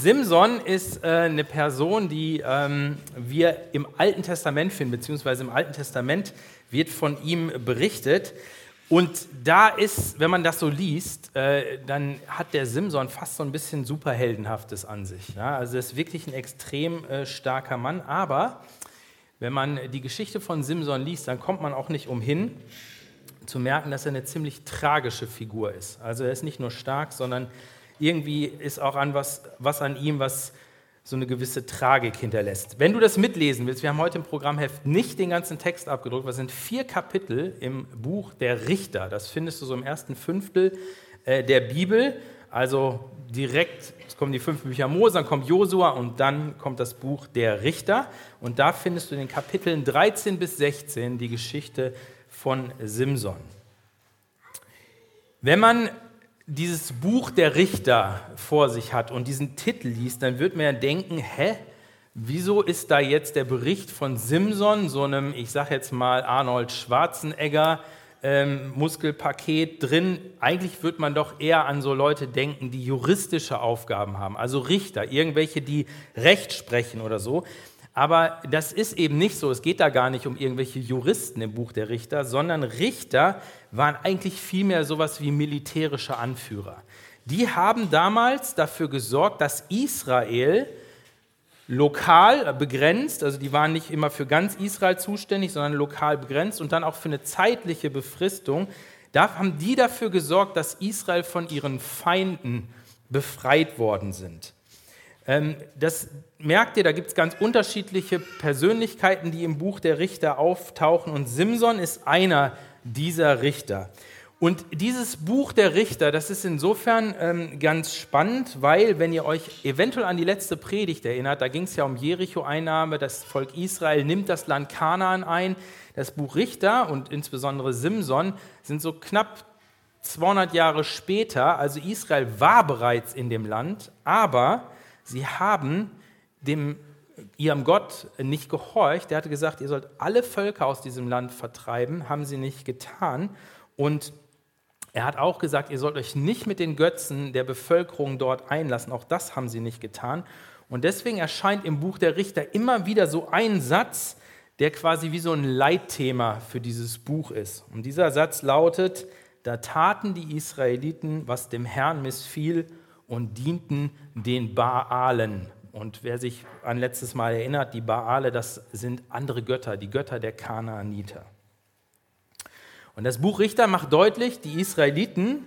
Simson ist äh, eine Person, die ähm, wir im Alten Testament finden, beziehungsweise im Alten Testament wird von ihm berichtet. Und da ist, wenn man das so liest, äh, dann hat der Simson fast so ein bisschen Superheldenhaftes an sich. Also er ist wirklich ein extrem äh, starker Mann. Aber wenn man die Geschichte von Simson liest, dann kommt man auch nicht umhin zu merken, dass er eine ziemlich tragische Figur ist. Also er ist nicht nur stark, sondern irgendwie ist auch an was, was an ihm, was so eine gewisse Tragik hinterlässt. Wenn du das mitlesen willst, wir haben heute im Programmheft nicht den ganzen Text abgedruckt, es sind vier Kapitel im Buch der Richter. Das findest du so im ersten Fünftel äh, der Bibel. Also direkt, es kommen die fünf Bücher Mose, dann kommt Josua und dann kommt das Buch der Richter. Und da findest du in den Kapiteln 13 bis 16 die Geschichte von Simson. Wenn man dieses Buch der Richter vor sich hat und diesen Titel liest, dann wird man ja denken, hä, wieso ist da jetzt der Bericht von Simson, so einem, ich sage jetzt mal Arnold Schwarzenegger, ähm, Muskelpaket drin. Eigentlich wird man doch eher an so Leute denken, die juristische Aufgaben haben, also Richter, irgendwelche, die Recht sprechen oder so. Aber das ist eben nicht so. Es geht da gar nicht um irgendwelche Juristen im Buch der Richter, sondern Richter waren eigentlich vielmehr sowas wie militärische Anführer. Die haben damals dafür gesorgt, dass Israel lokal begrenzt, also die waren nicht immer für ganz Israel zuständig, sondern lokal begrenzt und dann auch für eine zeitliche Befristung, da haben die dafür gesorgt, dass Israel von ihren Feinden befreit worden sind. Ähm, das merkt ihr, da gibt es ganz unterschiedliche Persönlichkeiten, die im Buch der Richter auftauchen und Simson ist einer dieser Richter. Und dieses Buch der Richter, das ist insofern ähm, ganz spannend, weil, wenn ihr euch eventuell an die letzte Predigt erinnert, da ging es ja um Jericho-Einnahme, das Volk Israel nimmt das Land Kanaan ein. Das Buch Richter und insbesondere Simson sind so knapp 200 Jahre später, also Israel war bereits in dem Land, aber sie haben dem ihrem Gott nicht gehorcht. Der hatte gesagt, ihr sollt alle Völker aus diesem Land vertreiben, haben sie nicht getan. Und er hat auch gesagt, ihr sollt euch nicht mit den Götzen der Bevölkerung dort einlassen. Auch das haben sie nicht getan. Und deswegen erscheint im Buch der Richter immer wieder so ein Satz, der quasi wie so ein Leitthema für dieses Buch ist. Und dieser Satz lautet, da taten die Israeliten, was dem Herrn missfiel und dienten den Baalen. Und wer sich an letztes Mal erinnert, die Baale, das sind andere Götter, die Götter der Kanaaniter. Und das Buch Richter macht deutlich, die Israeliten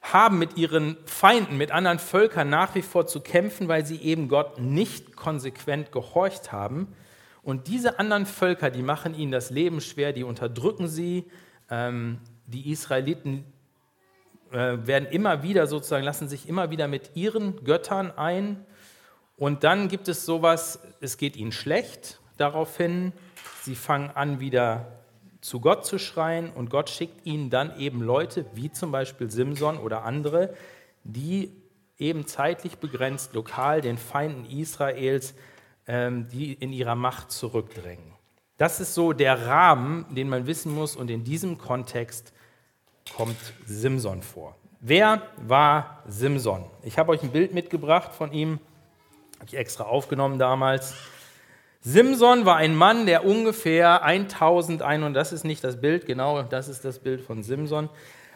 haben mit ihren Feinden, mit anderen Völkern nach wie vor zu kämpfen, weil sie eben Gott nicht konsequent gehorcht haben. Und diese anderen Völker, die machen ihnen das Leben schwer, die unterdrücken sie. Ähm, die Israeliten werden immer wieder sozusagen, lassen sich immer wieder mit ihren Göttern ein. Und dann gibt es sowas, es geht ihnen schlecht daraufhin. Sie fangen an, wieder zu Gott zu schreien und Gott schickt ihnen dann eben Leute, wie zum Beispiel Simson oder andere, die eben zeitlich begrenzt lokal den Feinden Israels, ähm, die in ihrer Macht zurückdrängen. Das ist so der Rahmen, den man wissen muss und in diesem Kontext kommt Simson vor. Wer war Simson? Ich habe euch ein Bild mitgebracht von ihm, habe ich extra aufgenommen damals. Simson war ein Mann, der ungefähr 1100, das ist nicht das Bild, genau, das ist das Bild von Simson.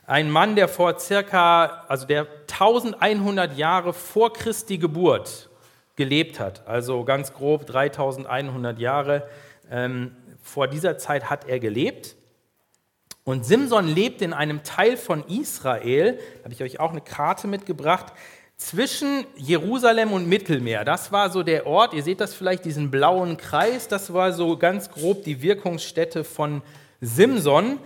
Ein Mann, der vor circa, also der 1100 Jahre vor Christi Geburt gelebt hat, also ganz grob 3100 Jahre ähm, vor dieser Zeit hat er gelebt. Und Simson lebt in einem Teil von Israel, da habe ich euch auch eine Karte mitgebracht, zwischen Jerusalem und Mittelmeer. Das war so der Ort, ihr seht das vielleicht, diesen blauen Kreis, das war so ganz grob die Wirkungsstätte von Simson.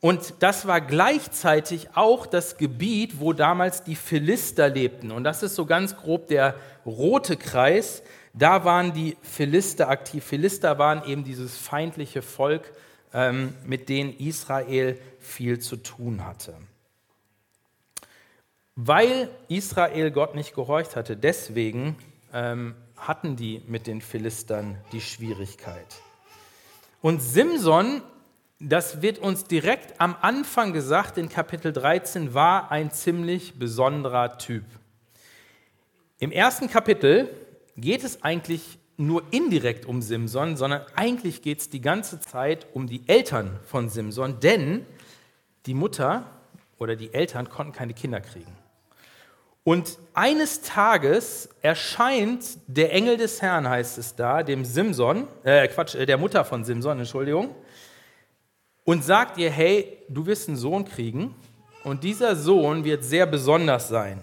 Und das war gleichzeitig auch das Gebiet, wo damals die Philister lebten. Und das ist so ganz grob der rote Kreis. Da waren die Philister aktiv. Philister waren eben dieses feindliche Volk, ähm, mit denen Israel viel zu tun hatte. Weil Israel Gott nicht gehorcht hatte, deswegen ähm, hatten die mit den Philistern die Schwierigkeit. Und Simson, das wird uns direkt am Anfang gesagt, in Kapitel 13, war ein ziemlich besonderer Typ. Im ersten Kapitel geht es eigentlich nur indirekt um Simson, sondern eigentlich geht es die ganze Zeit um die Eltern von Simson, denn die Mutter oder die Eltern konnten keine Kinder kriegen. Und eines Tages erscheint der Engel des Herrn, heißt es da, dem Simson, äh, Quatsch, äh, der Mutter von Simson, Entschuldigung, und sagt ihr, hey, du wirst einen Sohn kriegen und dieser Sohn wird sehr besonders sein.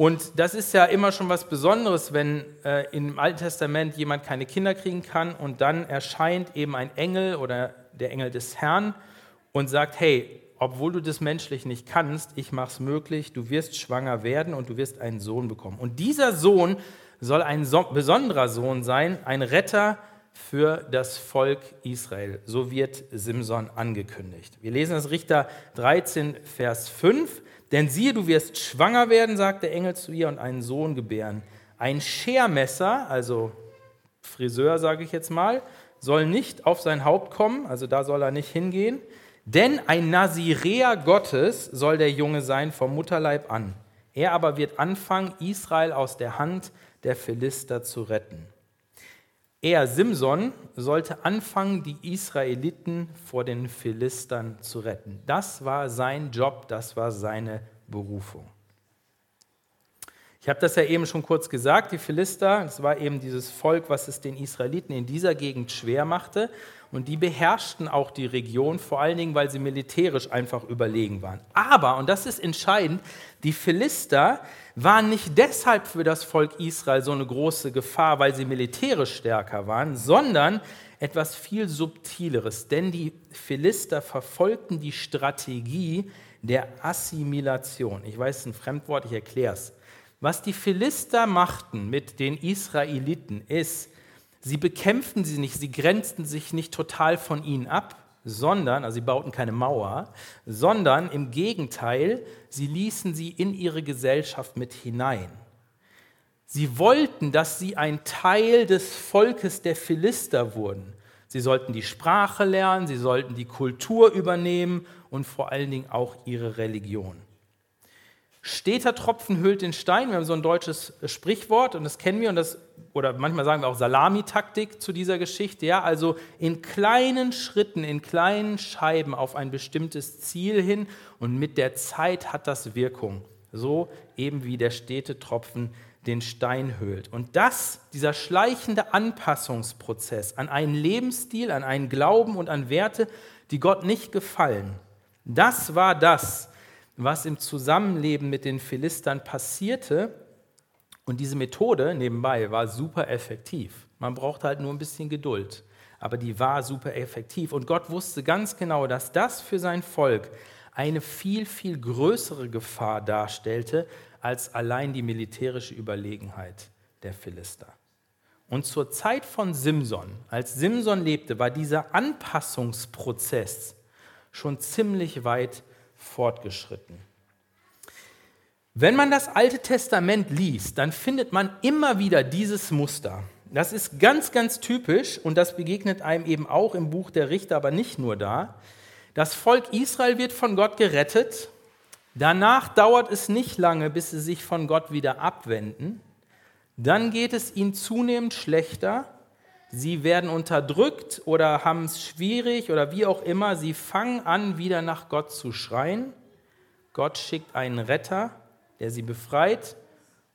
Und das ist ja immer schon was Besonderes, wenn äh, im Alten Testament jemand keine Kinder kriegen kann und dann erscheint eben ein Engel oder der Engel des Herrn und sagt, hey, obwohl du das menschlich nicht kannst, ich mache es möglich, du wirst schwanger werden und du wirst einen Sohn bekommen. Und dieser Sohn soll ein so besonderer Sohn sein, ein Retter für das Volk Israel. So wird Simson angekündigt. Wir lesen das Richter 13, Vers 5. Denn siehe, du wirst schwanger werden, sagt der Engel zu ihr, und einen Sohn gebären. Ein Schermesser, also Friseur sage ich jetzt mal, soll nicht auf sein Haupt kommen, also da soll er nicht hingehen. Denn ein Naziräer Gottes soll der Junge sein vom Mutterleib an. Er aber wird anfangen, Israel aus der Hand der Philister zu retten. Er, Simson, sollte anfangen, die Israeliten vor den Philistern zu retten. Das war sein Job, das war seine Berufung. Ich habe das ja eben schon kurz gesagt, die Philister, das war eben dieses Volk, was es den Israeliten in dieser Gegend schwer machte. Und die beherrschten auch die Region, vor allen Dingen, weil sie militärisch einfach überlegen waren. Aber, und das ist entscheidend, die Philister waren nicht deshalb für das Volk Israel so eine große Gefahr, weil sie militärisch stärker waren, sondern etwas viel Subtileres. Denn die Philister verfolgten die Strategie der Assimilation. Ich weiß, es ist ein Fremdwort, ich erkläre es. Was die Philister machten mit den Israeliten ist, Sie bekämpften sie nicht, sie grenzten sich nicht total von ihnen ab, sondern, also sie bauten keine Mauer, sondern im Gegenteil, sie ließen sie in ihre Gesellschaft mit hinein. Sie wollten, dass sie ein Teil des Volkes der Philister wurden. Sie sollten die Sprache lernen, sie sollten die Kultur übernehmen und vor allen Dingen auch ihre Religion. Steter Tropfen hüllt den Stein. Wir haben so ein deutsches Sprichwort und das kennen wir und das, oder manchmal sagen wir auch Salamitaktik zu dieser Geschichte. Ja, also in kleinen Schritten, in kleinen Scheiben auf ein bestimmtes Ziel hin und mit der Zeit hat das Wirkung. So eben wie der Städtetropfen den Stein höhlt. Und das, dieser schleichende Anpassungsprozess an einen Lebensstil, an einen Glauben und an Werte, die Gott nicht gefallen, das war das, was im Zusammenleben mit den Philistern passierte. Und diese Methode nebenbei war super effektiv. Man braucht halt nur ein bisschen Geduld. Aber die war super effektiv. Und Gott wusste ganz genau, dass das für sein Volk eine viel, viel größere Gefahr darstellte als allein die militärische Überlegenheit der Philister. Und zur Zeit von Simson, als Simson lebte, war dieser Anpassungsprozess schon ziemlich weit fortgeschritten. Wenn man das Alte Testament liest, dann findet man immer wieder dieses Muster. Das ist ganz, ganz typisch und das begegnet einem eben auch im Buch der Richter, aber nicht nur da. Das Volk Israel wird von Gott gerettet. Danach dauert es nicht lange, bis sie sich von Gott wieder abwenden. Dann geht es ihnen zunehmend schlechter. Sie werden unterdrückt oder haben es schwierig oder wie auch immer. Sie fangen an, wieder nach Gott zu schreien. Gott schickt einen Retter, der sie befreit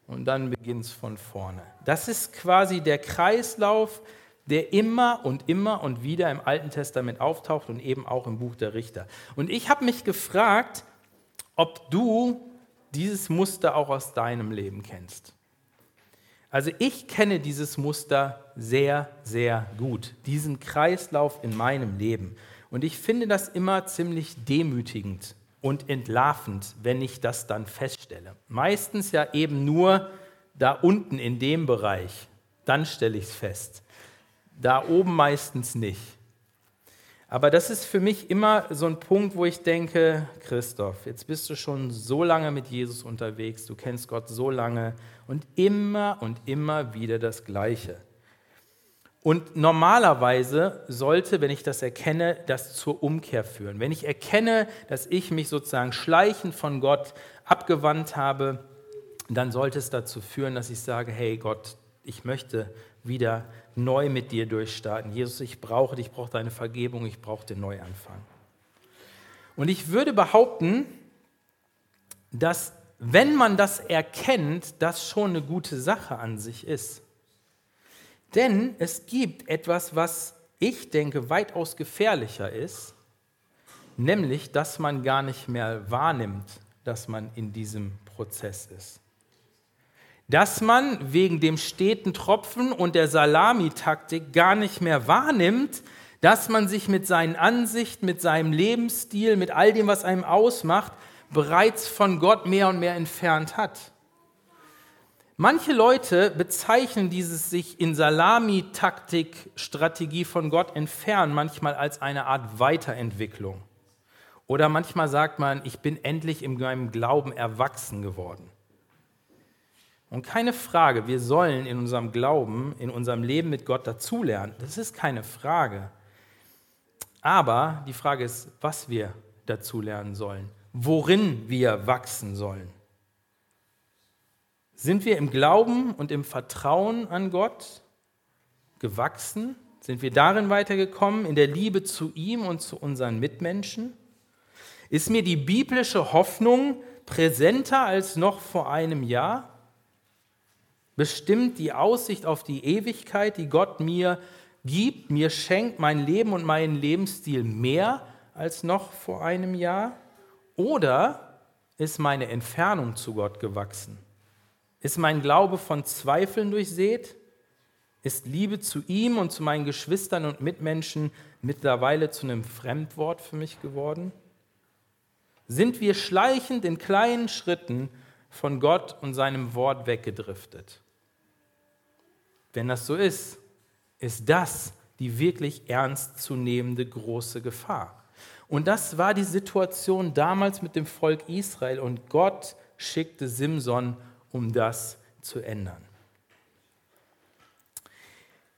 und dann beginnt es von vorne. Das ist quasi der Kreislauf, der immer und immer und wieder im Alten Testament auftaucht und eben auch im Buch der Richter. Und ich habe mich gefragt, ob du dieses Muster auch aus deinem Leben kennst. Also ich kenne dieses Muster sehr, sehr gut, diesen Kreislauf in meinem Leben. Und ich finde das immer ziemlich demütigend und entlarvend, wenn ich das dann feststelle. Meistens ja eben nur da unten in dem Bereich, dann stelle ich es fest. Da oben meistens nicht. Aber das ist für mich immer so ein Punkt, wo ich denke, Christoph, jetzt bist du schon so lange mit Jesus unterwegs, du kennst Gott so lange und immer und immer wieder das Gleiche. Und normalerweise sollte, wenn ich das erkenne, das zur Umkehr führen. Wenn ich erkenne, dass ich mich sozusagen schleichend von Gott abgewandt habe, dann sollte es dazu führen, dass ich sage, hey Gott, ich möchte wieder neu mit dir durchstarten. Jesus, ich brauche dich, ich brauche deine Vergebung, ich brauche den Neuanfang. Und ich würde behaupten, dass wenn man das erkennt, das schon eine gute Sache an sich ist. Denn es gibt etwas, was ich denke weitaus gefährlicher ist, nämlich dass man gar nicht mehr wahrnimmt, dass man in diesem Prozess ist. Dass man wegen dem steten Tropfen und der Salamitaktik gar nicht mehr wahrnimmt, dass man sich mit seinen Ansichten, mit seinem Lebensstil, mit all dem, was einem ausmacht, bereits von Gott mehr und mehr entfernt hat. Manche Leute bezeichnen dieses sich in Salamitaktik-Strategie von Gott entfernen manchmal als eine Art Weiterentwicklung. Oder manchmal sagt man, ich bin endlich in meinem Glauben erwachsen geworden. Und keine Frage, wir sollen in unserem Glauben, in unserem Leben mit Gott dazulernen. Das ist keine Frage. Aber die Frage ist, was wir dazulernen sollen, worin wir wachsen sollen. Sind wir im Glauben und im Vertrauen an Gott gewachsen? Sind wir darin weitergekommen, in der Liebe zu ihm und zu unseren Mitmenschen? Ist mir die biblische Hoffnung präsenter als noch vor einem Jahr? Bestimmt die Aussicht auf die Ewigkeit, die Gott mir gibt, mir schenkt, mein Leben und meinen Lebensstil mehr als noch vor einem Jahr? Oder ist meine Entfernung zu Gott gewachsen? Ist mein Glaube von Zweifeln durchsät? Ist Liebe zu ihm und zu meinen Geschwistern und Mitmenschen mittlerweile zu einem Fremdwort für mich geworden? Sind wir schleichend in kleinen Schritten von Gott und seinem Wort weggedriftet? Wenn das so ist, ist das die wirklich ernstzunehmende große Gefahr. Und das war die Situation damals mit dem Volk Israel und Gott schickte Simson um das zu ändern.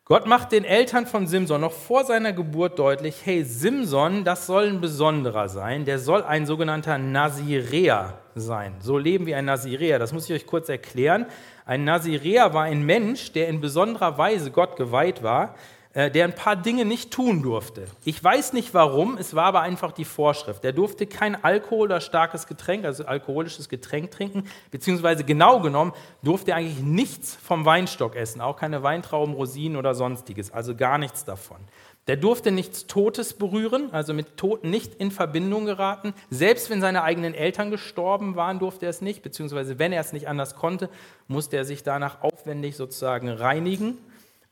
Gott macht den Eltern von Simson noch vor seiner Geburt deutlich, hey, Simson, das soll ein Besonderer sein, der soll ein sogenannter Naziräer sein. So leben wie ein Naziräer, das muss ich euch kurz erklären. Ein Naziräer war ein Mensch, der in besonderer Weise Gott geweiht war, der ein paar Dinge nicht tun durfte. Ich weiß nicht warum, es war aber einfach die Vorschrift. Der durfte kein Alkohol oder starkes Getränk, also alkoholisches Getränk trinken, beziehungsweise genau genommen durfte er eigentlich nichts vom Weinstock essen, auch keine Weintrauben, Rosinen oder sonstiges, also gar nichts davon. Der durfte nichts Totes berühren, also mit Toten nicht in Verbindung geraten. Selbst wenn seine eigenen Eltern gestorben waren, durfte er es nicht, beziehungsweise wenn er es nicht anders konnte, musste er sich danach aufwendig sozusagen reinigen.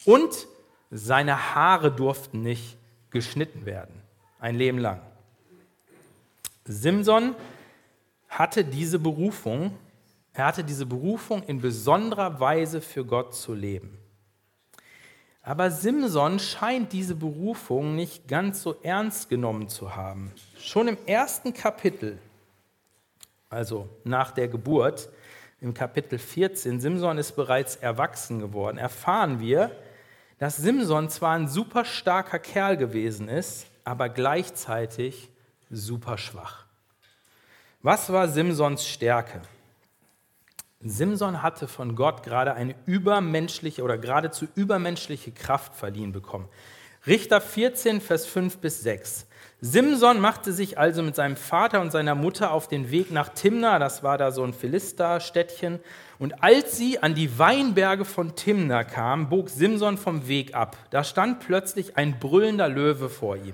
Und seine Haare durften nicht geschnitten werden, ein Leben lang. Simson hatte diese Berufung, er hatte diese Berufung in besonderer Weise für Gott zu leben. Aber Simson scheint diese Berufung nicht ganz so ernst genommen zu haben. Schon im ersten Kapitel, also nach der Geburt, im Kapitel 14, Simson ist bereits erwachsen geworden, erfahren wir, dass Simson zwar ein super starker Kerl gewesen ist, aber gleichzeitig super schwach. Was war Simsons Stärke? Simson hatte von Gott gerade eine übermenschliche oder geradezu übermenschliche Kraft verliehen bekommen. Richter 14, Vers 5 bis 6. Simson machte sich also mit seinem Vater und seiner Mutter auf den Weg nach Timna, das war da so ein Philisterstädtchen, und als sie an die Weinberge von Timna kamen, bog Simson vom Weg ab. Da stand plötzlich ein brüllender Löwe vor ihm.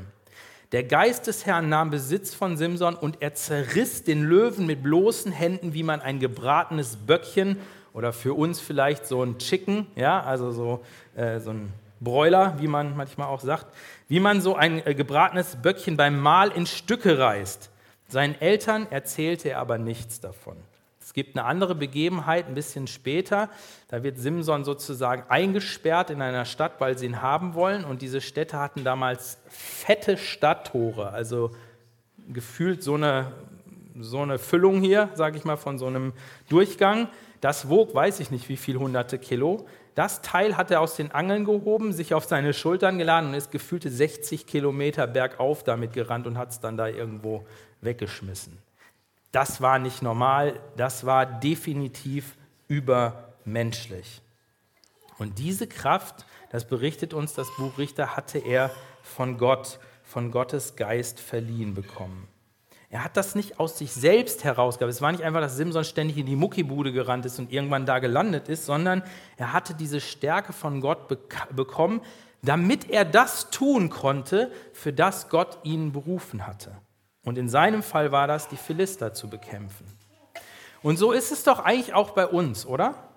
Der Geist des Herrn nahm Besitz von Simson und er zerriss den Löwen mit bloßen Händen, wie man ein gebratenes Böckchen oder für uns vielleicht so ein Chicken, ja, also so, äh, so ein Bräuler, wie man manchmal auch sagt, wie man so ein äh, gebratenes Böckchen beim Mahl in Stücke reißt. Seinen Eltern erzählte er aber nichts davon. Es gibt eine andere Begebenheit ein bisschen später. Da wird Simson sozusagen eingesperrt in einer Stadt, weil sie ihn haben wollen. Und diese Städte hatten damals fette Stadttore, also gefühlt so eine, so eine Füllung hier, sage ich mal, von so einem Durchgang. Das wog, weiß ich nicht, wie viel hunderte Kilo. Das Teil hat er aus den Angeln gehoben, sich auf seine Schultern geladen und ist gefühlte 60 Kilometer bergauf damit gerannt und hat es dann da irgendwo weggeschmissen. Das war nicht normal, das war definitiv übermenschlich. Und diese Kraft, das berichtet uns das Buch Richter, hatte er von Gott, von Gottes Geist verliehen bekommen. Er hat das nicht aus sich selbst herausgehabt. Es war nicht einfach, dass Simson ständig in die Muckibude gerannt ist und irgendwann da gelandet ist, sondern er hatte diese Stärke von Gott bekommen, damit er das tun konnte, für das Gott ihn berufen hatte. Und in seinem Fall war das, die Philister zu bekämpfen. Und so ist es doch eigentlich auch bei uns, oder?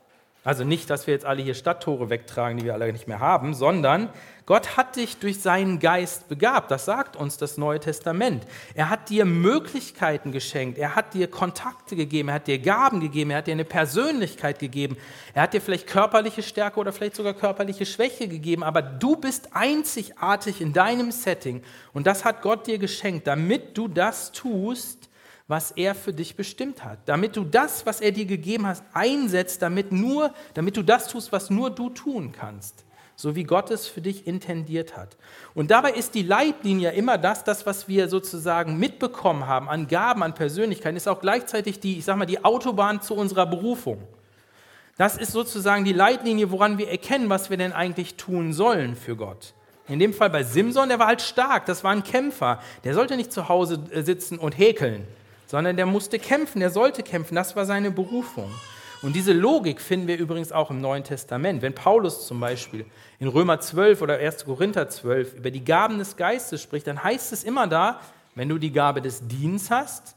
Also nicht, dass wir jetzt alle hier Stadttore wegtragen, die wir alle nicht mehr haben, sondern Gott hat dich durch seinen Geist begabt. Das sagt uns das Neue Testament. Er hat dir Möglichkeiten geschenkt. Er hat dir Kontakte gegeben. Er hat dir Gaben gegeben. Er hat dir eine Persönlichkeit gegeben. Er hat dir vielleicht körperliche Stärke oder vielleicht sogar körperliche Schwäche gegeben. Aber du bist einzigartig in deinem Setting. Und das hat Gott dir geschenkt, damit du das tust, was er für dich bestimmt hat. Damit du das, was er dir gegeben hat, einsetzt, damit, nur, damit du das tust, was nur du tun kannst. So wie Gott es für dich intendiert hat. Und dabei ist die Leitlinie immer das, das, was wir sozusagen mitbekommen haben an Gaben, an Persönlichkeiten, ist auch gleichzeitig die, ich sag mal, die Autobahn zu unserer Berufung. Das ist sozusagen die Leitlinie, woran wir erkennen, was wir denn eigentlich tun sollen für Gott. In dem Fall bei Simson, der war halt stark, das war ein Kämpfer. Der sollte nicht zu Hause äh, sitzen und häkeln, sondern der musste kämpfen, der sollte kämpfen, das war seine Berufung. Und diese Logik finden wir übrigens auch im Neuen Testament. Wenn Paulus zum Beispiel in Römer 12 oder 1. Korinther 12 über die Gaben des Geistes spricht, dann heißt es immer da, wenn du die Gabe des Dienstes hast,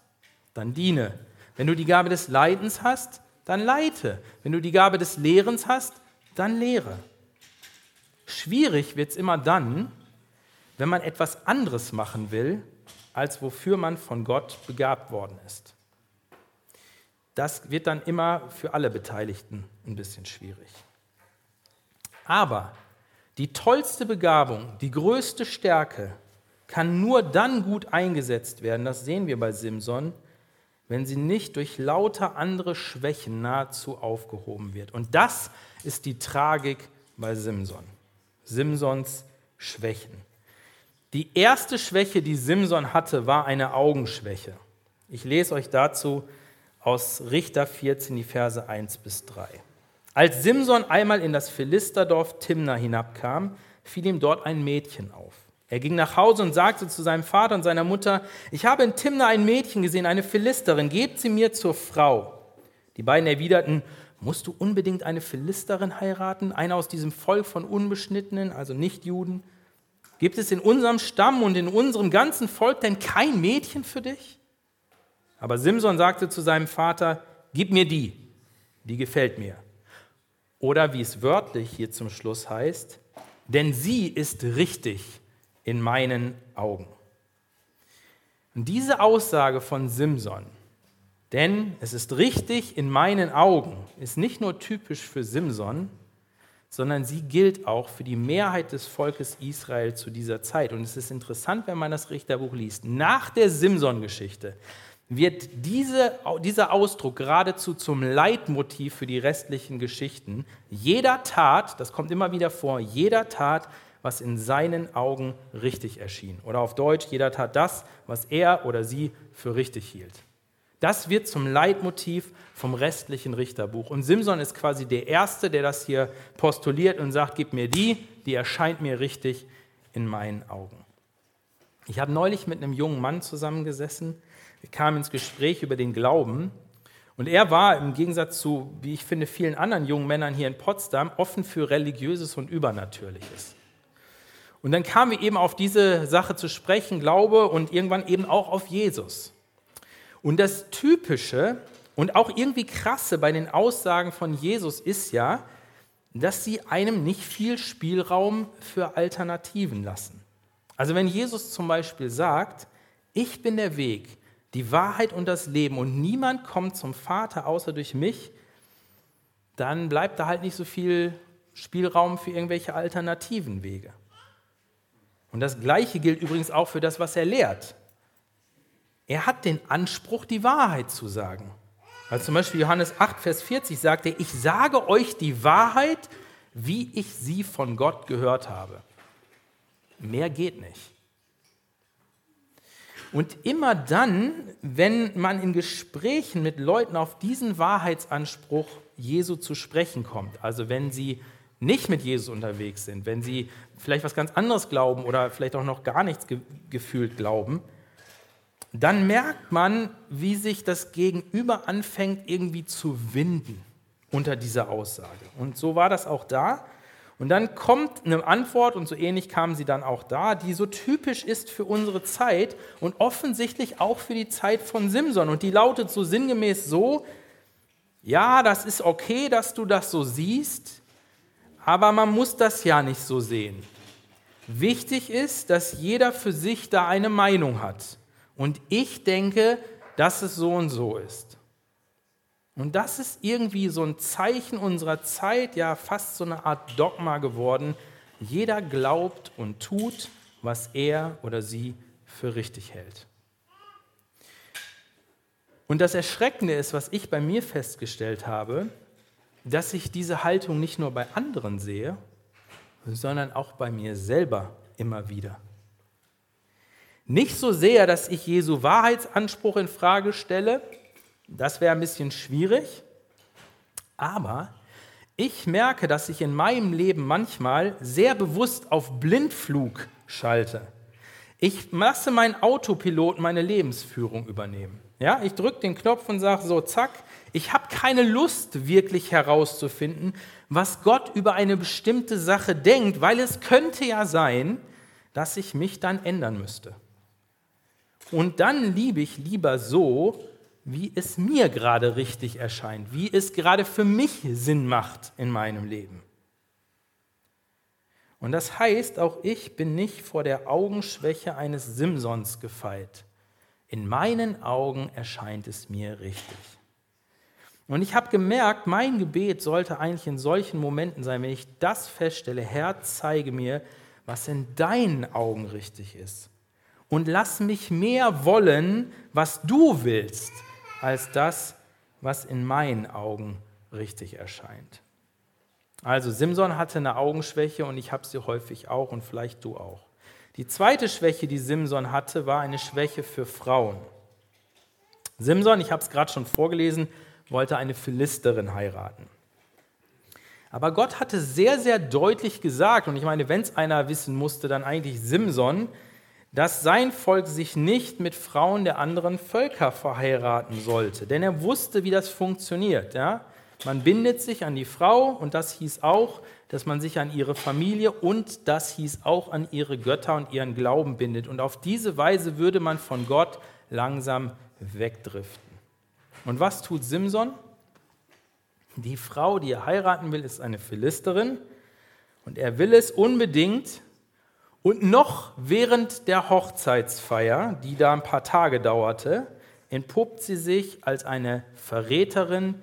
dann diene. Wenn du die Gabe des Leidens hast, dann leite. Wenn du die Gabe des Lehrens hast, dann lehre. Schwierig wird es immer dann, wenn man etwas anderes machen will, als wofür man von Gott begabt worden ist. Das wird dann immer für alle Beteiligten ein bisschen schwierig. Aber die tollste Begabung, die größte Stärke kann nur dann gut eingesetzt werden, das sehen wir bei Simson, wenn sie nicht durch lauter andere Schwächen nahezu aufgehoben wird. Und das ist die Tragik bei Simson. Simsons Schwächen. Die erste Schwäche, die Simson hatte, war eine Augenschwäche. Ich lese euch dazu aus Richter 14 die Verse 1 bis 3. Als Simson einmal in das Philisterdorf Timna hinabkam, fiel ihm dort ein Mädchen auf. Er ging nach Hause und sagte zu seinem Vater und seiner Mutter, ich habe in Timna ein Mädchen gesehen, eine Philisterin, gebt sie mir zur Frau. Die beiden erwiderten, musst du unbedingt eine Philisterin heiraten, eine aus diesem Volk von Unbeschnittenen, also Nichtjuden? Gibt es in unserem Stamm und in unserem ganzen Volk denn kein Mädchen für dich? Aber Simson sagte zu seinem Vater, gib mir die, die gefällt mir. Oder wie es wörtlich hier zum Schluss heißt, denn sie ist richtig in meinen Augen. Und diese Aussage von Simson, denn es ist richtig in meinen Augen, ist nicht nur typisch für Simson, sondern sie gilt auch für die Mehrheit des Volkes Israel zu dieser Zeit. Und es ist interessant, wenn man das Richterbuch liest. Nach der Simson-Geschichte wird diese, dieser Ausdruck geradezu zum Leitmotiv für die restlichen Geschichten. Jeder tat, das kommt immer wieder vor, jeder tat, was in seinen Augen richtig erschien. Oder auf Deutsch, jeder tat das, was er oder sie für richtig hielt. Das wird zum Leitmotiv vom restlichen Richterbuch. Und Simson ist quasi der Erste, der das hier postuliert und sagt, gib mir die, die erscheint mir richtig in meinen Augen. Ich habe neulich mit einem jungen Mann zusammengesessen. Wir kamen ins Gespräch über den Glauben. Und er war im Gegensatz zu, wie ich finde, vielen anderen jungen Männern hier in Potsdam offen für Religiöses und Übernatürliches. Und dann kamen wir eben auf diese Sache zu sprechen, Glaube und irgendwann eben auch auf Jesus. Und das Typische und auch irgendwie krasse bei den Aussagen von Jesus ist ja, dass sie einem nicht viel Spielraum für Alternativen lassen. Also wenn Jesus zum Beispiel sagt, ich bin der Weg, die Wahrheit und das Leben und niemand kommt zum Vater außer durch mich, dann bleibt da halt nicht so viel Spielraum für irgendwelche alternativen Wege. Und das Gleiche gilt übrigens auch für das, was er lehrt. Er hat den Anspruch, die Wahrheit zu sagen. Also zum Beispiel Johannes 8, Vers 40 sagt er, ich sage euch die Wahrheit, wie ich sie von Gott gehört habe. Mehr geht nicht. Und immer dann, wenn man in Gesprächen mit Leuten auf diesen Wahrheitsanspruch Jesu zu sprechen kommt, also wenn sie nicht mit Jesus unterwegs sind, wenn sie vielleicht was ganz anderes glauben oder vielleicht auch noch gar nichts ge gefühlt glauben, dann merkt man, wie sich das Gegenüber anfängt irgendwie zu winden unter dieser Aussage. Und so war das auch da. Und dann kommt eine Antwort, und so ähnlich kam sie dann auch da, die so typisch ist für unsere Zeit und offensichtlich auch für die Zeit von Simson. Und die lautet so sinngemäß so, ja, das ist okay, dass du das so siehst, aber man muss das ja nicht so sehen. Wichtig ist, dass jeder für sich da eine Meinung hat. Und ich denke, dass es so und so ist. Und das ist irgendwie so ein Zeichen unserer Zeit, ja fast so eine Art Dogma geworden. Jeder glaubt und tut, was er oder sie für richtig hält. Und das Erschreckende ist, was ich bei mir festgestellt habe, dass ich diese Haltung nicht nur bei anderen sehe, sondern auch bei mir selber immer wieder. Nicht so sehr, dass ich Jesu Wahrheitsanspruch in Frage stelle, das wäre ein bisschen schwierig. Aber ich merke, dass ich in meinem Leben manchmal sehr bewusst auf Blindflug schalte. Ich lasse meinen Autopilot meine Lebensführung übernehmen. Ja, ich drücke den Knopf und sage so, zack, ich habe keine Lust wirklich herauszufinden, was Gott über eine bestimmte Sache denkt, weil es könnte ja sein, dass ich mich dann ändern müsste. Und dann liebe ich lieber so, wie es mir gerade richtig erscheint, wie es gerade für mich Sinn macht in meinem Leben. Und das heißt, auch ich bin nicht vor der Augenschwäche eines Simsons gefeit. In meinen Augen erscheint es mir richtig. Und ich habe gemerkt, mein Gebet sollte eigentlich in solchen Momenten sein, wenn ich das feststelle, Herr, zeige mir, was in deinen Augen richtig ist. Und lass mich mehr wollen, was du willst, als das, was in meinen Augen richtig erscheint. Also Simson hatte eine Augenschwäche und ich habe sie häufig auch und vielleicht du auch. Die zweite Schwäche, die Simson hatte, war eine Schwäche für Frauen. Simson, ich habe es gerade schon vorgelesen, wollte eine Philisterin heiraten. Aber Gott hatte sehr, sehr deutlich gesagt, und ich meine, wenn es einer wissen musste, dann eigentlich Simson, dass sein Volk sich nicht mit Frauen der anderen Völker verheiraten sollte. Denn er wusste, wie das funktioniert. Ja? Man bindet sich an die Frau und das hieß auch, dass man sich an ihre Familie und das hieß auch an ihre Götter und ihren Glauben bindet. Und auf diese Weise würde man von Gott langsam wegdriften. Und was tut Simson? Die Frau, die er heiraten will, ist eine Philisterin und er will es unbedingt, und noch während der Hochzeitsfeier, die da ein paar Tage dauerte, entpuppt sie sich als eine Verräterin,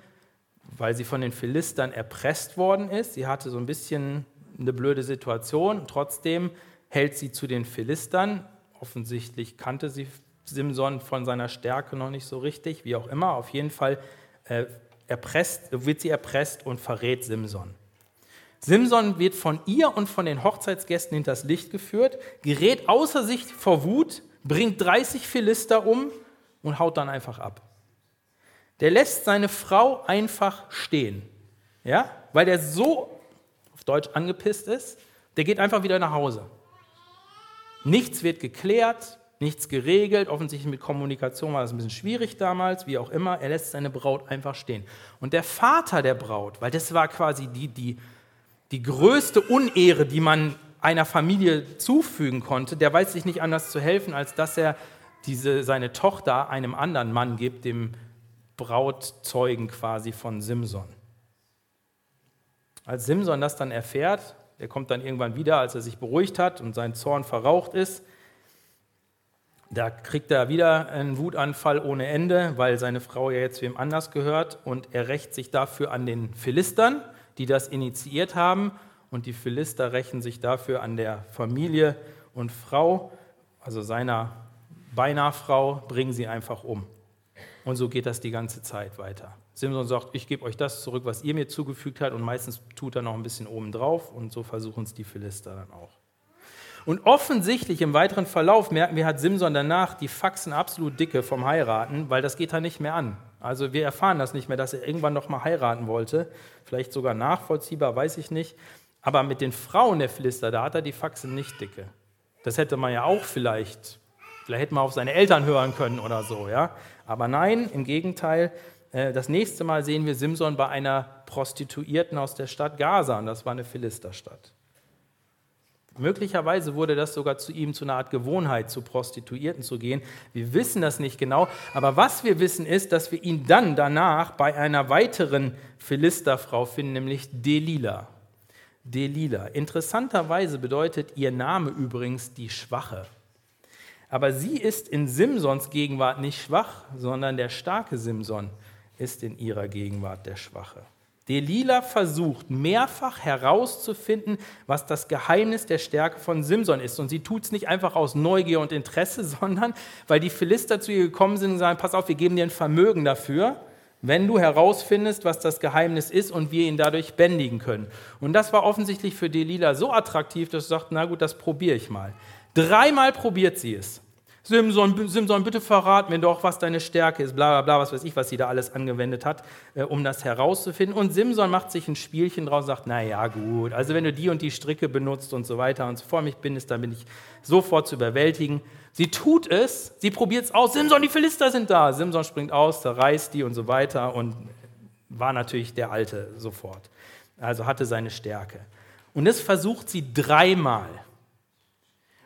weil sie von den Philistern erpresst worden ist. Sie hatte so ein bisschen eine blöde Situation. Trotzdem hält sie zu den Philistern. Offensichtlich kannte sie Simson von seiner Stärke noch nicht so richtig, wie auch immer. Auf jeden Fall äh, erpresst, wird sie erpresst und verrät Simson. Simson wird von ihr und von den Hochzeitsgästen hinters Licht geführt, gerät außer sich vor Wut, bringt 30 Philister um und haut dann einfach ab. Der lässt seine Frau einfach stehen, ja, weil der so auf Deutsch angepisst ist, der geht einfach wieder nach Hause. Nichts wird geklärt, nichts geregelt. Offensichtlich mit Kommunikation war das ein bisschen schwierig damals, wie auch immer. Er lässt seine Braut einfach stehen. Und der Vater der Braut, weil das war quasi die, die die größte Unehre, die man einer Familie zufügen konnte, der weiß sich nicht anders zu helfen, als dass er diese, seine Tochter einem anderen Mann gibt, dem Brautzeugen quasi von Simson. Als Simson das dann erfährt, der kommt dann irgendwann wieder, als er sich beruhigt hat und sein Zorn verraucht ist, da kriegt er wieder einen Wutanfall ohne Ende, weil seine Frau ja jetzt wem anders gehört und er rächt sich dafür an den Philistern die das initiiert haben. Und die Philister rächen sich dafür an der Familie und Frau, also seiner beinahe Frau, bringen sie einfach um. Und so geht das die ganze Zeit weiter. Simson sagt, ich gebe euch das zurück, was ihr mir zugefügt habt, und meistens tut er noch ein bisschen obendrauf, und so versuchen es die Philister dann auch. Und offensichtlich im weiteren Verlauf merken wir, hat Simson danach die Faxen absolut dicke vom Heiraten, weil das geht da nicht mehr an. Also wir erfahren das nicht mehr, dass er irgendwann noch mal heiraten wollte. Vielleicht sogar nachvollziehbar, weiß ich nicht. Aber mit den Frauen der Philister, da hat er die Faxen nicht dicke. Das hätte man ja auch vielleicht, vielleicht hätte man auf seine Eltern hören können oder so, ja. Aber nein, im Gegenteil. Äh, das nächste Mal sehen wir Simson bei einer Prostituierten aus der Stadt Gaza und das war eine Philisterstadt. Möglicherweise wurde das sogar zu ihm zu einer Art Gewohnheit, zu Prostituierten zu gehen. Wir wissen das nicht genau, aber was wir wissen ist, dass wir ihn dann danach bei einer weiteren Philisterfrau finden, nämlich Delila. Delila. Interessanterweise bedeutet ihr Name übrigens die Schwache. Aber sie ist in Simsons Gegenwart nicht schwach, sondern der starke Simson ist in ihrer Gegenwart der Schwache. Delila versucht mehrfach herauszufinden, was das Geheimnis der Stärke von Simson ist. Und sie tut es nicht einfach aus Neugier und Interesse, sondern weil die Philister zu ihr gekommen sind und sagen, pass auf, wir geben dir ein Vermögen dafür, wenn du herausfindest, was das Geheimnis ist und wir ihn dadurch bändigen können. Und das war offensichtlich für Delila so attraktiv, dass sie sagt, na gut, das probiere ich mal. Dreimal probiert sie es. Simson, Simson, bitte verrat mir doch, was deine Stärke ist, bla bla bla, was weiß ich, was sie da alles angewendet hat, äh, um das herauszufinden. Und Simson macht sich ein Spielchen draus und sagt, naja gut, also wenn du die und die Stricke benutzt und so weiter und so vor mich bindest, dann bin ich sofort zu überwältigen. Sie tut es, sie probiert es aus, Simson, die Philister sind da. Simson springt aus, zerreißt die und so weiter und war natürlich der Alte sofort. Also hatte seine Stärke. Und das versucht sie dreimal.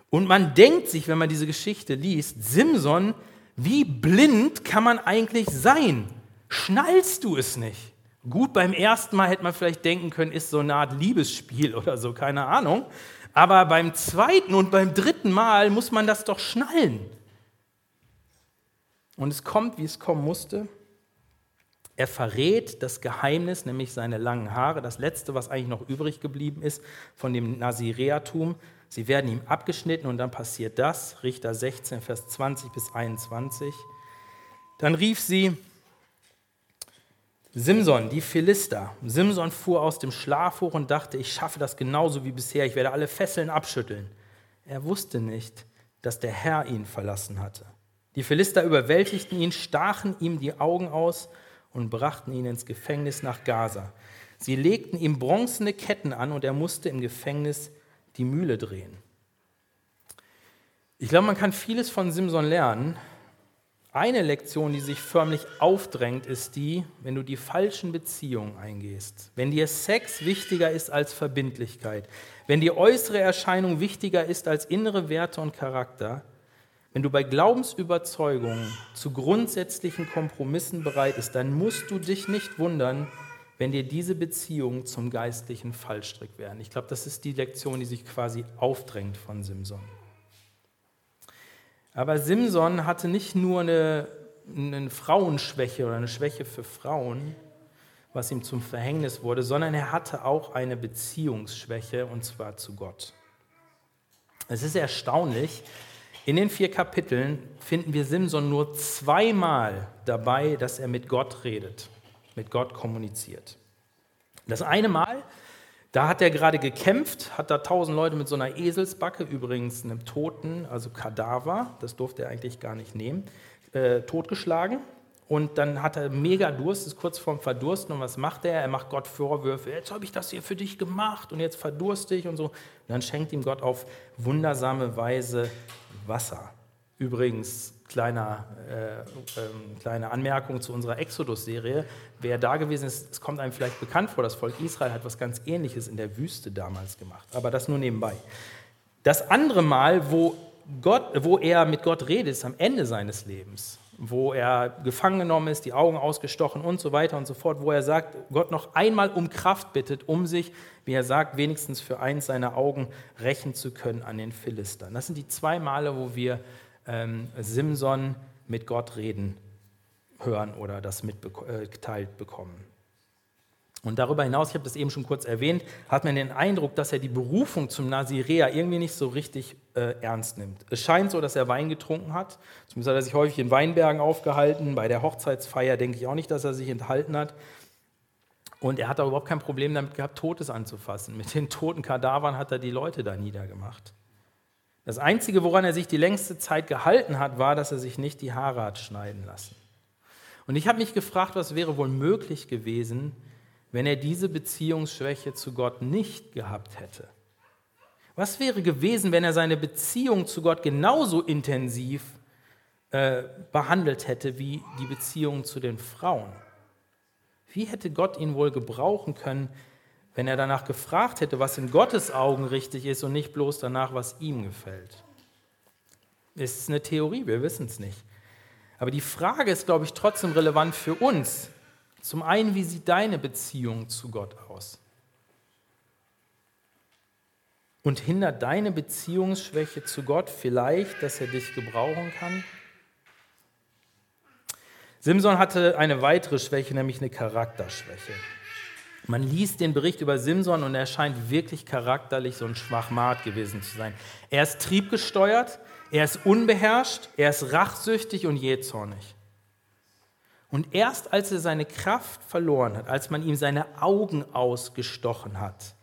Und man denkt sich, wenn man diese Geschichte liest, Simson, wie blind kann man eigentlich sein? Schnallst du es nicht? Gut, beim ersten Mal hätte man vielleicht denken können, ist so eine Art Liebesspiel oder so, keine Ahnung. Aber beim zweiten und beim dritten Mal muss man das doch schnallen. Und es kommt, wie es kommen musste. Er verrät das Geheimnis, nämlich seine langen Haare, das letzte, was eigentlich noch übrig geblieben ist von dem Nazireatum. Sie werden ihm abgeschnitten und dann passiert das, Richter 16, Vers 20 bis 21. Dann rief sie Simson, die Philister. Simson fuhr aus dem Schlaf hoch und dachte, ich schaffe das genauso wie bisher, ich werde alle Fesseln abschütteln. Er wusste nicht, dass der Herr ihn verlassen hatte. Die Philister überwältigten ihn, stachen ihm die Augen aus und brachten ihn ins Gefängnis nach Gaza. Sie legten ihm bronzene Ketten an und er musste im Gefängnis die Mühle drehen. Ich glaube, man kann vieles von Simson lernen. Eine Lektion, die sich förmlich aufdrängt, ist die, wenn du die falschen Beziehungen eingehst. Wenn dir Sex wichtiger ist als Verbindlichkeit, wenn die äußere Erscheinung wichtiger ist als innere Werte und Charakter, wenn du bei Glaubensüberzeugungen zu grundsätzlichen Kompromissen bereit bist, dann musst du dich nicht wundern, wenn dir diese Beziehungen zum geistlichen Fallstrick werden. Ich glaube, das ist die Lektion, die sich quasi aufdrängt von Simson. Aber Simson hatte nicht nur eine, eine Frauenschwäche oder eine Schwäche für Frauen, was ihm zum Verhängnis wurde, sondern er hatte auch eine Beziehungsschwäche und zwar zu Gott. Es ist erstaunlich, in den vier Kapiteln finden wir Simson nur zweimal dabei, dass er mit Gott redet mit Gott kommuniziert. Das eine Mal, da hat er gerade gekämpft, hat da tausend Leute mit so einer Eselsbacke, übrigens einem Toten, also Kadaver, das durfte er eigentlich gar nicht nehmen, äh, totgeschlagen. Und dann hat er mega Durst, ist kurz vorm Verdursten. Und was macht er? Er macht Gott Vorwürfe. Jetzt habe ich das hier für dich gemacht und jetzt verdurste ich und so. Und dann schenkt ihm Gott auf wundersame Weise Wasser. Übrigens, kleiner, äh, äh, kleine Anmerkung zu unserer Exodus-Serie. Wer da gewesen ist, es kommt einem vielleicht bekannt vor, das Volk Israel hat was ganz Ähnliches in der Wüste damals gemacht. Aber das nur nebenbei. Das andere Mal, wo, Gott, wo er mit Gott redet, ist am Ende seines Lebens, wo er gefangen genommen ist, die Augen ausgestochen und so weiter und so fort, wo er sagt, Gott noch einmal um Kraft bittet, um sich, wie er sagt, wenigstens für eins seiner Augen rächen zu können an den Philistern. Das sind die zwei Male, wo wir ähm, Simson mit Gott reden hören oder das mitgeteilt bekommen. Und darüber hinaus, ich habe das eben schon kurz erwähnt, hat man den Eindruck, dass er die Berufung zum Nazirea irgendwie nicht so richtig äh, ernst nimmt. Es scheint so, dass er Wein getrunken hat. Zumindest hat er sich häufig in Weinbergen aufgehalten. Bei der Hochzeitsfeier denke ich auch nicht, dass er sich enthalten hat. Und er hat auch überhaupt kein Problem damit gehabt, Totes anzufassen. Mit den toten Kadavern hat er die Leute da niedergemacht. Das Einzige, woran er sich die längste Zeit gehalten hat, war, dass er sich nicht die Haare hat schneiden lassen. Und ich habe mich gefragt, was wäre wohl möglich gewesen, wenn er diese Beziehungsschwäche zu Gott nicht gehabt hätte. Was wäre gewesen, wenn er seine Beziehung zu Gott genauso intensiv äh, behandelt hätte wie die Beziehung zu den Frauen? Wie hätte Gott ihn wohl gebrauchen können, wenn er danach gefragt hätte, was in Gottes Augen richtig ist und nicht bloß danach, was ihm gefällt? Es ist eine Theorie, wir wissen es nicht. Aber die Frage ist, glaube ich, trotzdem relevant für uns. Zum einen, wie sieht deine Beziehung zu Gott aus? Und hindert deine Beziehungsschwäche zu Gott vielleicht, dass er dich gebrauchen kann? Simson hatte eine weitere Schwäche, nämlich eine Charakterschwäche. Man liest den Bericht über Simson und er scheint wirklich charakterlich so ein Schwachmat gewesen zu sein. Er ist triebgesteuert, er ist unbeherrscht, er ist rachsüchtig und jähzornig. Und erst als er seine Kraft verloren hat, als man ihm seine Augen ausgestochen hat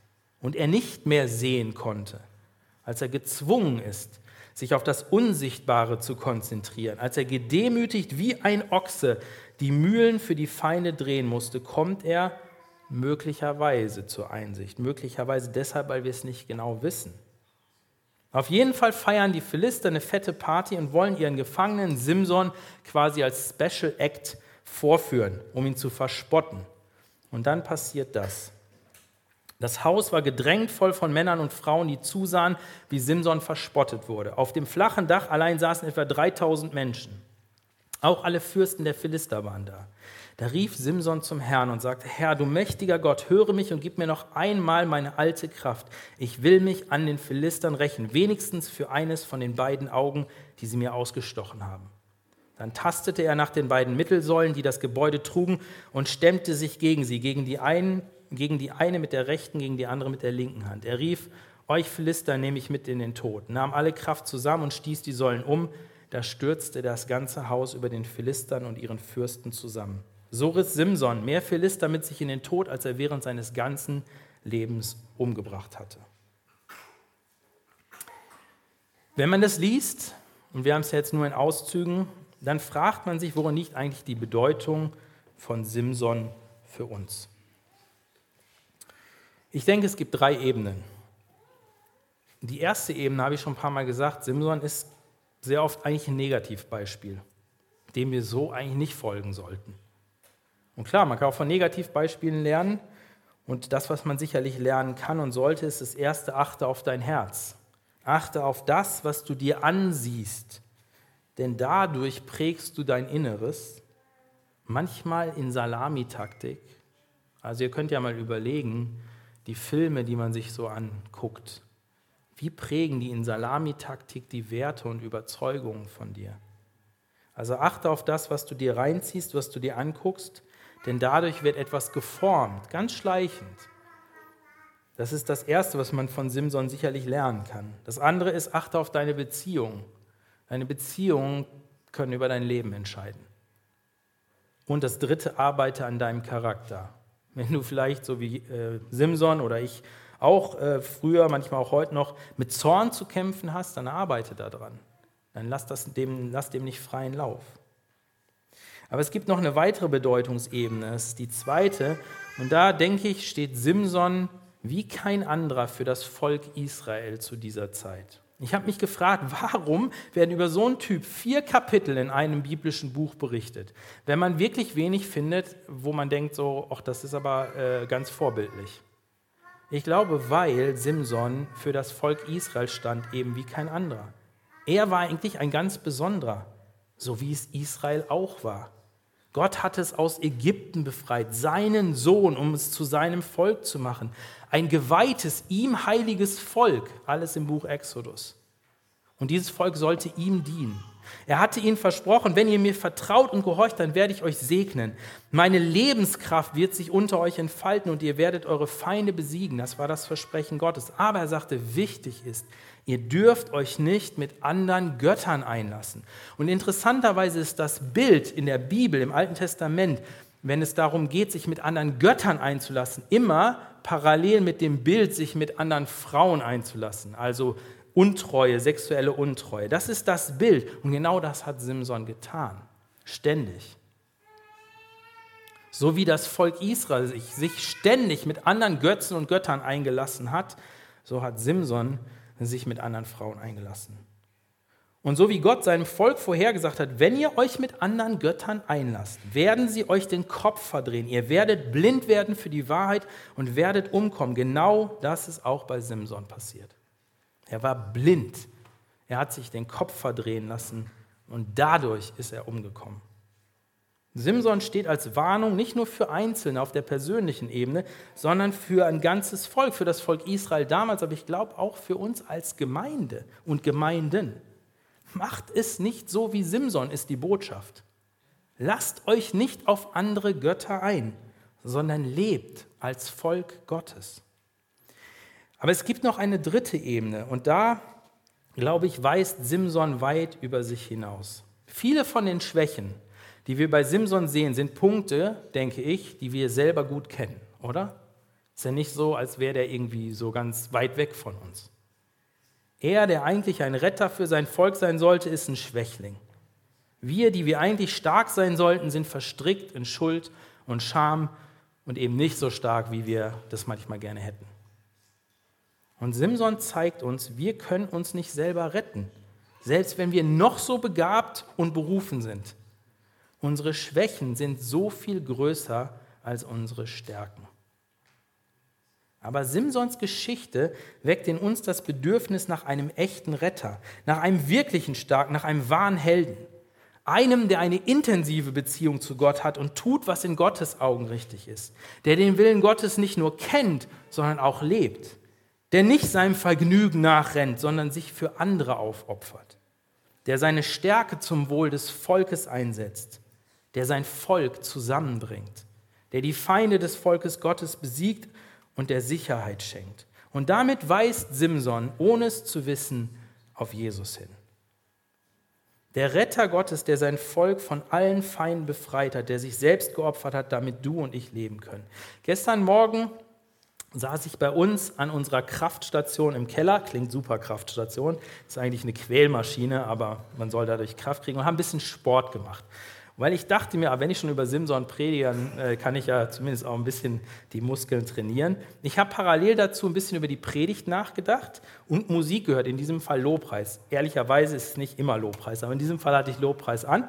und er nicht mehr sehen konnte, als er gezwungen ist, sich auf das Unsichtbare zu konzentrieren, als er gedemütigt wie ein Ochse die Mühlen für die Feinde drehen musste, kommt er möglicherweise zur Einsicht. Möglicherweise deshalb, weil wir es nicht genau wissen. Auf jeden Fall feiern die Philister eine fette Party und wollen ihren Gefangenen Simson quasi als Special Act vorführen, um ihn zu verspotten. Und dann passiert das. Das Haus war gedrängt voll von Männern und Frauen, die zusahen, wie Simson verspottet wurde. Auf dem flachen Dach allein saßen etwa 3000 Menschen. Auch alle Fürsten der Philister waren da. Da rief Simson zum Herrn und sagte, Herr, du mächtiger Gott, höre mich und gib mir noch einmal meine alte Kraft. Ich will mich an den Philistern rächen, wenigstens für eines von den beiden Augen, die sie mir ausgestochen haben. Dann tastete er nach den beiden Mittelsäulen, die das Gebäude trugen, und stemmte sich gegen sie, gegen die, einen, gegen die eine mit der rechten, gegen die andere mit der linken Hand. Er rief, euch Philister nehme ich mit in den Tod, nahm alle Kraft zusammen und stieß die Säulen um. Da stürzte das ganze Haus über den Philistern und ihren Fürsten zusammen. So riss Simson mehr Philister mit sich in den Tod, als er während seines ganzen Lebens umgebracht hatte. Wenn man das liest, und wir haben es jetzt nur in Auszügen, dann fragt man sich, worin liegt eigentlich die Bedeutung von Simson für uns. Ich denke, es gibt drei Ebenen. Die erste Ebene habe ich schon ein paar Mal gesagt, Simson ist sehr oft eigentlich ein Negativbeispiel, dem wir so eigentlich nicht folgen sollten. Und klar, man kann auch von Negativbeispielen lernen. Und das, was man sicherlich lernen kann und sollte, ist das erste, achte auf dein Herz. Achte auf das, was du dir ansiehst denn dadurch prägst du dein Inneres, manchmal in Salamitaktik. Also ihr könnt ja mal überlegen, die Filme, die man sich so anguckt, wie prägen die in Salamitaktik die Werte und Überzeugungen von dir? Also achte auf das, was du dir reinziehst, was du dir anguckst, denn dadurch wird etwas geformt, ganz schleichend. Das ist das Erste, was man von Simson sicherlich lernen kann. Das andere ist, achte auf deine Beziehung. Deine Beziehungen können über dein Leben entscheiden. Und das dritte, arbeite an deinem Charakter. Wenn du vielleicht so wie äh, Simson oder ich auch äh, früher, manchmal auch heute noch, mit Zorn zu kämpfen hast, dann arbeite daran. Dann lass, das dem, lass dem nicht freien Lauf. Aber es gibt noch eine weitere Bedeutungsebene, das ist die zweite. Und da denke ich, steht Simson wie kein anderer für das Volk Israel zu dieser Zeit. Ich habe mich gefragt, warum werden über so einen Typ vier Kapitel in einem biblischen Buch berichtet, wenn man wirklich wenig findet, wo man denkt, so, ach, das ist aber äh, ganz vorbildlich. Ich glaube, weil Simson für das Volk Israel stand, eben wie kein anderer. Er war eigentlich ein ganz besonderer, so wie es Israel auch war. Gott hat es aus Ägypten befreit, seinen Sohn, um es zu seinem Volk zu machen. Ein geweihtes, ihm heiliges Volk, alles im Buch Exodus. Und dieses Volk sollte ihm dienen. Er hatte ihnen versprochen, wenn ihr mir vertraut und gehorcht, dann werde ich euch segnen. Meine Lebenskraft wird sich unter euch entfalten und ihr werdet eure Feinde besiegen. Das war das Versprechen Gottes. Aber er sagte, wichtig ist, Ihr dürft euch nicht mit anderen Göttern einlassen. Und interessanterweise ist das Bild in der Bibel, im Alten Testament, wenn es darum geht, sich mit anderen Göttern einzulassen, immer parallel mit dem Bild, sich mit anderen Frauen einzulassen. Also Untreue, sexuelle Untreue. Das ist das Bild. Und genau das hat Simson getan. Ständig. So wie das Volk Israel sich, sich ständig mit anderen Götzen und Göttern eingelassen hat, so hat Simson sich mit anderen Frauen eingelassen. Und so wie Gott seinem Volk vorhergesagt hat, wenn ihr euch mit anderen Göttern einlasst, werden sie euch den Kopf verdrehen. Ihr werdet blind werden für die Wahrheit und werdet umkommen. Genau das ist auch bei Simson passiert. Er war blind. Er hat sich den Kopf verdrehen lassen und dadurch ist er umgekommen. Simson steht als Warnung nicht nur für Einzelne auf der persönlichen Ebene, sondern für ein ganzes Volk, für das Volk Israel damals, aber ich glaube auch für uns als Gemeinde und Gemeinden. Macht es nicht so wie Simson ist die Botschaft. Lasst euch nicht auf andere Götter ein, sondern lebt als Volk Gottes. Aber es gibt noch eine dritte Ebene und da, glaube ich, weist Simson weit über sich hinaus. Viele von den Schwächen, die wir bei Simson sehen, sind Punkte, denke ich, die wir selber gut kennen, oder? Ist ja nicht so, als wäre der irgendwie so ganz weit weg von uns. Er, der eigentlich ein Retter für sein Volk sein sollte, ist ein Schwächling. Wir, die wir eigentlich stark sein sollten, sind verstrickt in Schuld und Scham und eben nicht so stark, wie wir das manchmal gerne hätten. Und Simson zeigt uns, wir können uns nicht selber retten, selbst wenn wir noch so begabt und berufen sind. Unsere Schwächen sind so viel größer als unsere Stärken. Aber Simsons Geschichte weckt in uns das Bedürfnis nach einem echten Retter, nach einem wirklichen Starken, nach einem wahren Helden. Einem, der eine intensive Beziehung zu Gott hat und tut, was in Gottes Augen richtig ist. Der den Willen Gottes nicht nur kennt, sondern auch lebt. Der nicht seinem Vergnügen nachrennt, sondern sich für andere aufopfert. Der seine Stärke zum Wohl des Volkes einsetzt der sein Volk zusammenbringt, der die Feinde des Volkes Gottes besiegt und der Sicherheit schenkt. Und damit weist Simson, ohne es zu wissen, auf Jesus hin. Der Retter Gottes, der sein Volk von allen Feinden befreit hat, der sich selbst geopfert hat, damit du und ich leben können. Gestern Morgen saß ich bei uns an unserer Kraftstation im Keller, klingt super Kraftstation, ist eigentlich eine Quälmaschine, aber man soll dadurch Kraft kriegen und haben ein bisschen Sport gemacht. Weil ich dachte mir, wenn ich schon über Simson predige, dann äh, kann ich ja zumindest auch ein bisschen die Muskeln trainieren. Ich habe parallel dazu ein bisschen über die Predigt nachgedacht und Musik gehört, in diesem Fall Lobpreis. Ehrlicherweise ist es nicht immer Lobpreis, aber in diesem Fall hatte ich Lobpreis an.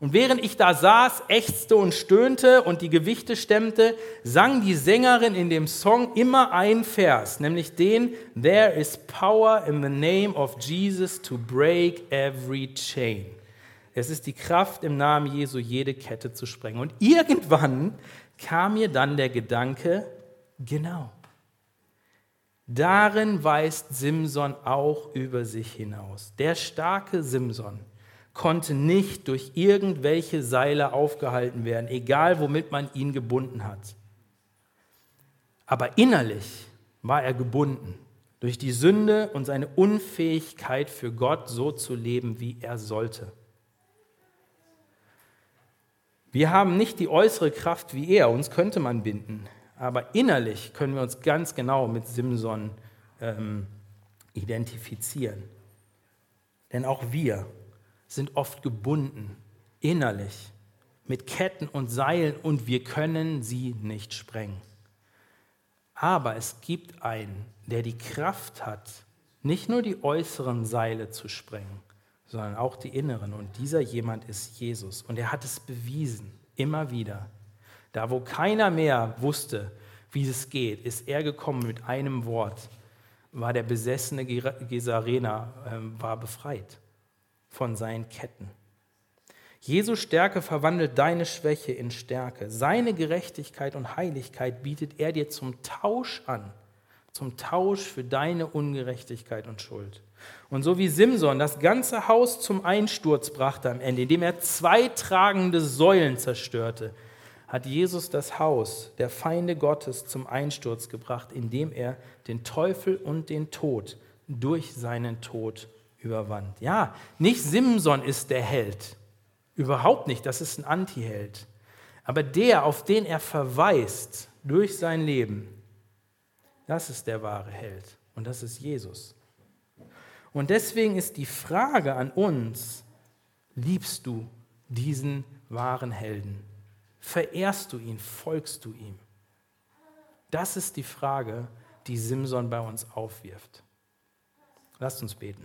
Und während ich da saß, ächzte und stöhnte und die Gewichte stemmte, sang die Sängerin in dem Song immer ein Vers, nämlich den There is power in the name of Jesus to break every chain. Es ist die Kraft im Namen Jesu, jede Kette zu sprengen. Und irgendwann kam mir dann der Gedanke, genau, darin weist Simson auch über sich hinaus. Der starke Simson konnte nicht durch irgendwelche Seile aufgehalten werden, egal womit man ihn gebunden hat. Aber innerlich war er gebunden durch die Sünde und seine Unfähigkeit für Gott so zu leben, wie er sollte. Wir haben nicht die äußere Kraft wie er, uns könnte man binden, aber innerlich können wir uns ganz genau mit Simson ähm, identifizieren. Denn auch wir sind oft gebunden, innerlich, mit Ketten und Seilen und wir können sie nicht sprengen. Aber es gibt einen, der die Kraft hat, nicht nur die äußeren Seile zu sprengen, sondern auch die inneren. Und dieser jemand ist Jesus. Und er hat es bewiesen, immer wieder. Da, wo keiner mehr wusste, wie es geht, ist er gekommen mit einem Wort. War der besessene Gesarena äh, war befreit von seinen Ketten. Jesu Stärke verwandelt deine Schwäche in Stärke. Seine Gerechtigkeit und Heiligkeit bietet er dir zum Tausch an, zum Tausch für deine Ungerechtigkeit und Schuld. Und so wie Simson das ganze Haus zum Einsturz brachte am Ende, indem er zwei tragende Säulen zerstörte, hat Jesus das Haus der Feinde Gottes zum Einsturz gebracht, indem er den Teufel und den Tod durch seinen Tod überwand. Ja, nicht Simson ist der Held, überhaupt nicht, das ist ein Antiheld. Aber der, auf den er verweist durch sein Leben, das ist der wahre Held und das ist Jesus. Und deswegen ist die Frage an uns, liebst du diesen wahren Helden? Verehrst du ihn? Folgst du ihm? Das ist die Frage, die Simson bei uns aufwirft. Lasst uns beten.